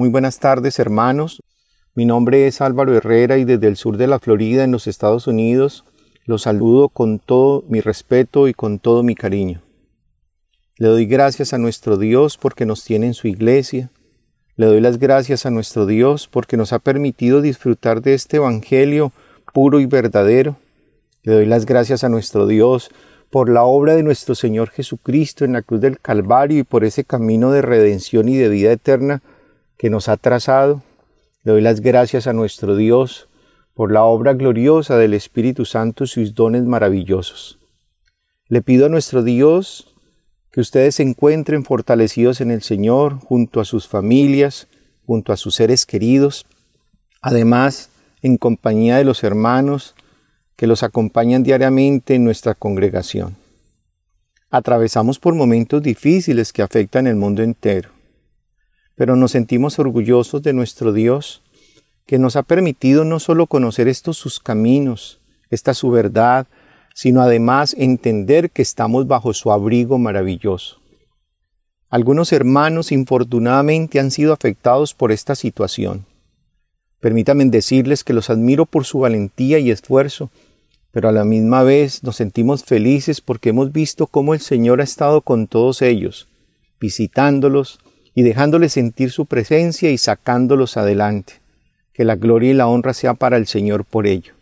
Muy buenas tardes hermanos. Mi nombre es Álvaro Herrera y desde el sur de la Florida en los Estados Unidos los saludo con todo mi respeto y con todo mi cariño. Le doy gracias a nuestro Dios porque nos tiene en su iglesia. Le doy las gracias a nuestro Dios porque nos ha permitido disfrutar de este Evangelio puro y verdadero. Le doy las gracias a nuestro Dios por la obra de nuestro Señor Jesucristo en la cruz del Calvario y por ese camino de redención y de vida eterna que nos ha trazado. Le doy las gracias a nuestro Dios por la obra gloriosa del Espíritu Santo y sus dones maravillosos. Le pido a nuestro Dios que ustedes se encuentren fortalecidos en el Señor, junto a sus familias, junto a sus seres queridos, además en compañía de los hermanos que los acompañan diariamente en nuestra congregación. Atravesamos por momentos difíciles que afectan el mundo entero pero nos sentimos orgullosos de nuestro Dios, que nos ha permitido no solo conocer estos sus caminos, esta su verdad, sino además entender que estamos bajo su abrigo maravilloso. Algunos hermanos infortunadamente han sido afectados por esta situación. Permítanme decirles que los admiro por su valentía y esfuerzo, pero a la misma vez nos sentimos felices porque hemos visto cómo el Señor ha estado con todos ellos, visitándolos, y dejándoles sentir su presencia y sacándolos adelante. Que la gloria y la honra sea para el Señor por ello.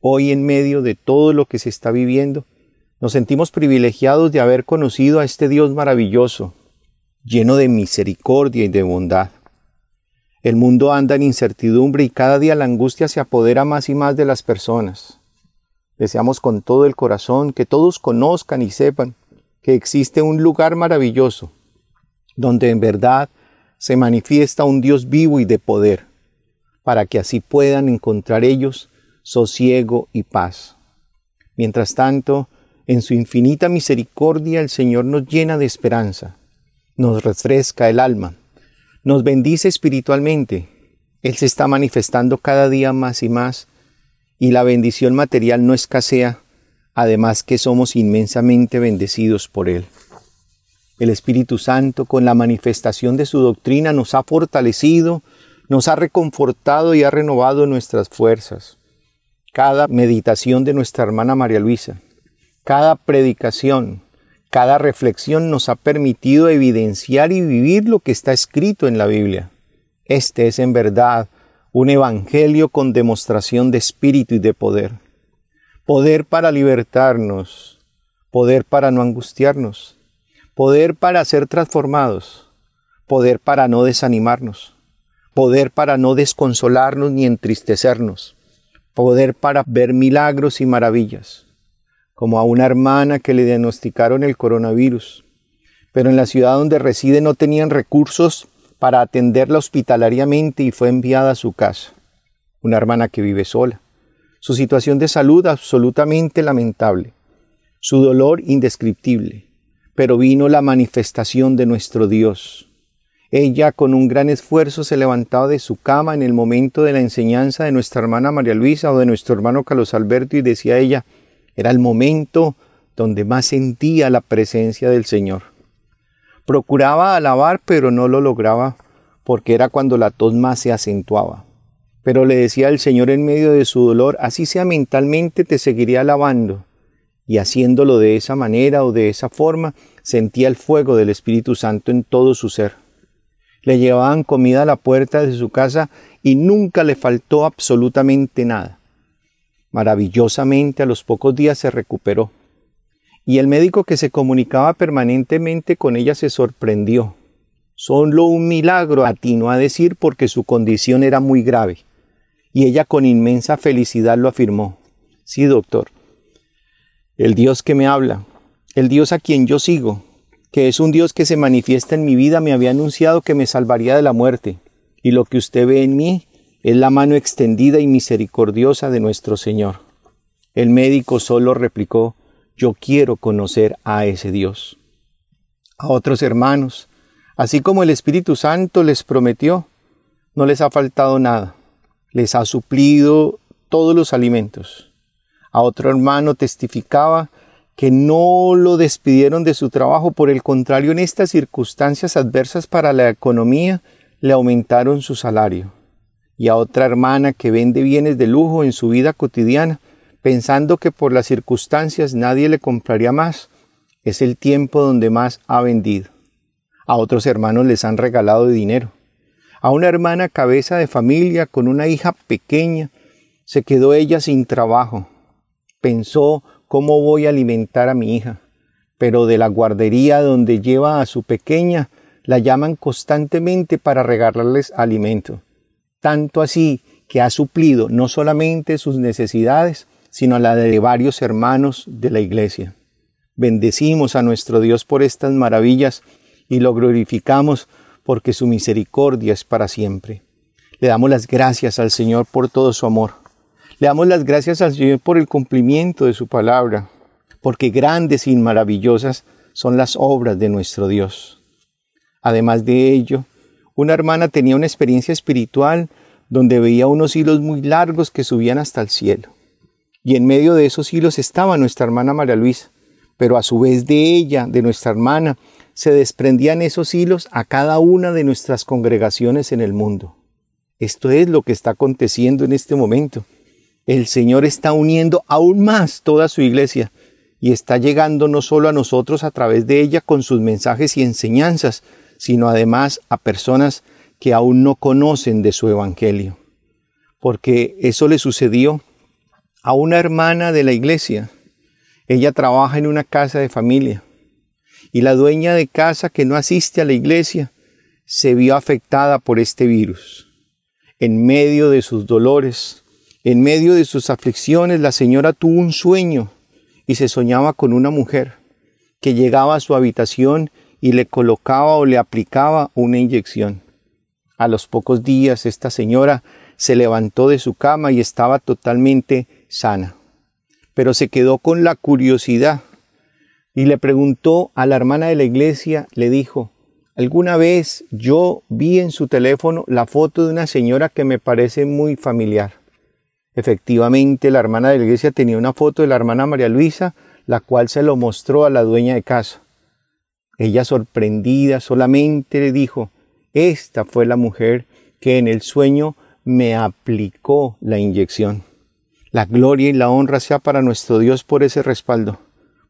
Hoy en medio de todo lo que se está viviendo, nos sentimos privilegiados de haber conocido a este Dios maravilloso, lleno de misericordia y de bondad. El mundo anda en incertidumbre y cada día la angustia se apodera más y más de las personas. Deseamos con todo el corazón que todos conozcan y sepan que existe un lugar maravilloso donde en verdad se manifiesta un Dios vivo y de poder, para que así puedan encontrar ellos sosiego y paz. Mientras tanto, en su infinita misericordia el Señor nos llena de esperanza, nos refresca el alma, nos bendice espiritualmente. Él se está manifestando cada día más y más, y la bendición material no escasea, además que somos inmensamente bendecidos por Él. El Espíritu Santo, con la manifestación de su doctrina, nos ha fortalecido, nos ha reconfortado y ha renovado nuestras fuerzas. Cada meditación de nuestra hermana María Luisa, cada predicación, cada reflexión nos ha permitido evidenciar y vivir lo que está escrito en la Biblia. Este es en verdad un evangelio con demostración de espíritu y de poder. Poder para libertarnos, poder para no angustiarnos, poder para ser transformados, poder para no desanimarnos, poder para no desconsolarnos ni entristecernos, poder para ver milagros y maravillas, como a una hermana que le diagnosticaron el coronavirus, pero en la ciudad donde reside no tenían recursos para atenderla hospitalariamente y fue enviada a su casa, una hermana que vive sola, su situación de salud absolutamente lamentable, su dolor indescriptible, pero vino la manifestación de nuestro Dios. Ella con un gran esfuerzo se levantaba de su cama en el momento de la enseñanza de nuestra hermana María Luisa o de nuestro hermano Carlos Alberto y decía ella, era el momento donde más sentía la presencia del Señor. Procuraba alabar, pero no lo lograba porque era cuando la tos más se acentuaba. Pero le decía al Señor en medio de su dolor, así sea mentalmente, te seguiré alabando y haciéndolo de esa manera o de esa forma, sentía el fuego del Espíritu Santo en todo su ser. Le llevaban comida a la puerta de su casa y nunca le faltó absolutamente nada. Maravillosamente a los pocos días se recuperó. Y el médico que se comunicaba permanentemente con ella se sorprendió. Solo un milagro atinó a decir porque su condición era muy grave. Y ella con inmensa felicidad lo afirmó. Sí, doctor, el Dios que me habla, el Dios a quien yo sigo, que es un Dios que se manifiesta en mi vida, me había anunciado que me salvaría de la muerte, y lo que usted ve en mí es la mano extendida y misericordiosa de nuestro Señor. El médico solo replicó, yo quiero conocer a ese Dios. A otros hermanos, así como el Espíritu Santo les prometió, no les ha faltado nada, les ha suplido todos los alimentos a otro hermano testificaba que no lo despidieron de su trabajo, por el contrario, en estas circunstancias adversas para la economía, le aumentaron su salario. Y a otra hermana que vende bienes de lujo en su vida cotidiana, pensando que por las circunstancias nadie le compraría más, es el tiempo donde más ha vendido. A otros hermanos les han regalado dinero. A una hermana cabeza de familia con una hija pequeña, se quedó ella sin trabajo. Pensó cómo voy a alimentar a mi hija, pero de la guardería donde lleva a su pequeña la llaman constantemente para regalarles alimento. Tanto así que ha suplido no solamente sus necesidades, sino la de varios hermanos de la iglesia. Bendecimos a nuestro Dios por estas maravillas y lo glorificamos porque su misericordia es para siempre. Le damos las gracias al Señor por todo su amor. Damos las gracias al Señor por el cumplimiento de su palabra, porque grandes y maravillosas son las obras de nuestro Dios. Además de ello, una hermana tenía una experiencia espiritual donde veía unos hilos muy largos que subían hasta el cielo. Y en medio de esos hilos estaba nuestra hermana María Luisa, pero a su vez de ella, de nuestra hermana, se desprendían esos hilos a cada una de nuestras congregaciones en el mundo. Esto es lo que está aconteciendo en este momento. El Señor está uniendo aún más toda su iglesia y está llegando no solo a nosotros a través de ella con sus mensajes y enseñanzas, sino además a personas que aún no conocen de su evangelio. Porque eso le sucedió a una hermana de la iglesia. Ella trabaja en una casa de familia y la dueña de casa que no asiste a la iglesia se vio afectada por este virus. En medio de sus dolores, en medio de sus aflicciones, la señora tuvo un sueño y se soñaba con una mujer que llegaba a su habitación y le colocaba o le aplicaba una inyección. A los pocos días esta señora se levantó de su cama y estaba totalmente sana. Pero se quedó con la curiosidad y le preguntó a la hermana de la iglesia, le dijo, alguna vez yo vi en su teléfono la foto de una señora que me parece muy familiar. Efectivamente, la hermana de la iglesia tenía una foto de la hermana María Luisa, la cual se lo mostró a la dueña de casa. Ella sorprendida solamente le dijo, esta fue la mujer que en el sueño me aplicó la inyección. La gloria y la honra sea para nuestro Dios por ese respaldo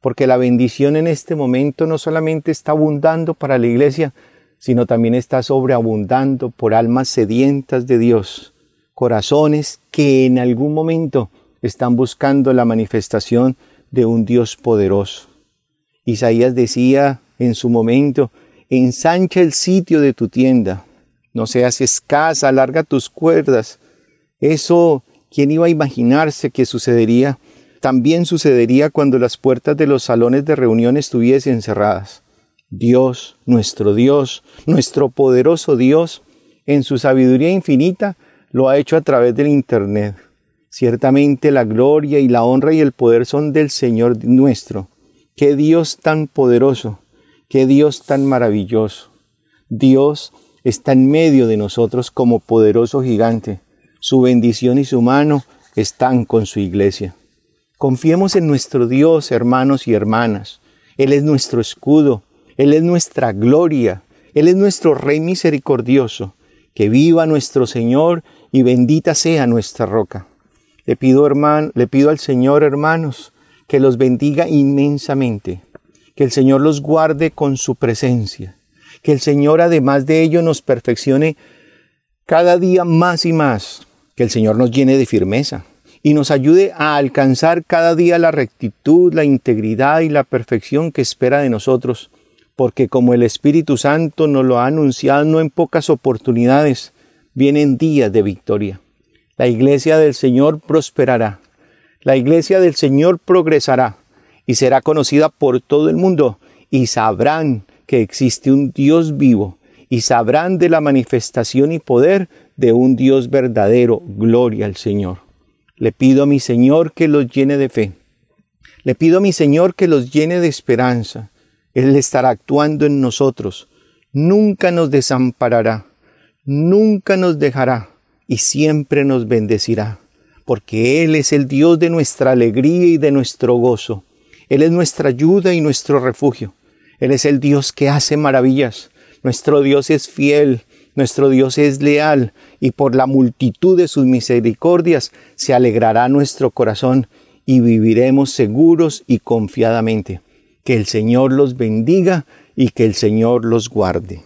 porque la bendición en este momento no solamente está abundando para la iglesia, sino también está sobreabundando por almas sedientas de Dios, corazones que en algún momento están buscando la manifestación de un Dios poderoso. Isaías decía en su momento, ensancha el sitio de tu tienda, no seas escasa, alarga tus cuerdas. Eso, ¿quién iba a imaginarse que sucedería también sucedería cuando las puertas de los salones de reunión estuviesen cerradas. Dios, nuestro Dios, nuestro poderoso Dios, en su sabiduría infinita, lo ha hecho a través del Internet. Ciertamente la gloria y la honra y el poder son del Señor nuestro. Qué Dios tan poderoso, qué Dios tan maravilloso. Dios está en medio de nosotros como poderoso gigante. Su bendición y su mano están con su iglesia. Confiemos en nuestro Dios, hermanos y hermanas. Él es nuestro escudo, Él es nuestra gloria, Él es nuestro Rey misericordioso. Que viva nuestro Señor y bendita sea nuestra roca. Le pido, hermano, le pido al Señor, hermanos, que los bendiga inmensamente, que el Señor los guarde con su presencia, que el Señor además de ello nos perfeccione cada día más y más, que el Señor nos llene de firmeza, y nos ayude a alcanzar cada día la rectitud, la integridad y la perfección que espera de nosotros, porque como el Espíritu Santo nos lo ha anunciado no en pocas oportunidades, vienen días de victoria. La iglesia del Señor prosperará, la iglesia del Señor progresará y será conocida por todo el mundo y sabrán que existe un Dios vivo y sabrán de la manifestación y poder de un Dios verdadero. Gloria al Señor. Le pido a mi Señor que los llene de fe. Le pido a mi Señor que los llene de esperanza. Él estará actuando en nosotros. Nunca nos desamparará. Nunca nos dejará. Y siempre nos bendecirá. Porque Él es el Dios de nuestra alegría y de nuestro gozo. Él es nuestra ayuda y nuestro refugio. Él es el Dios que hace maravillas. Nuestro Dios es fiel Nuestro Dios es leal y por la multitud de sus misericordias se alegrará nuestro corazón y viviremos seguros y confiadamente. Que el Señor los bendiga y que el Señor los guarde.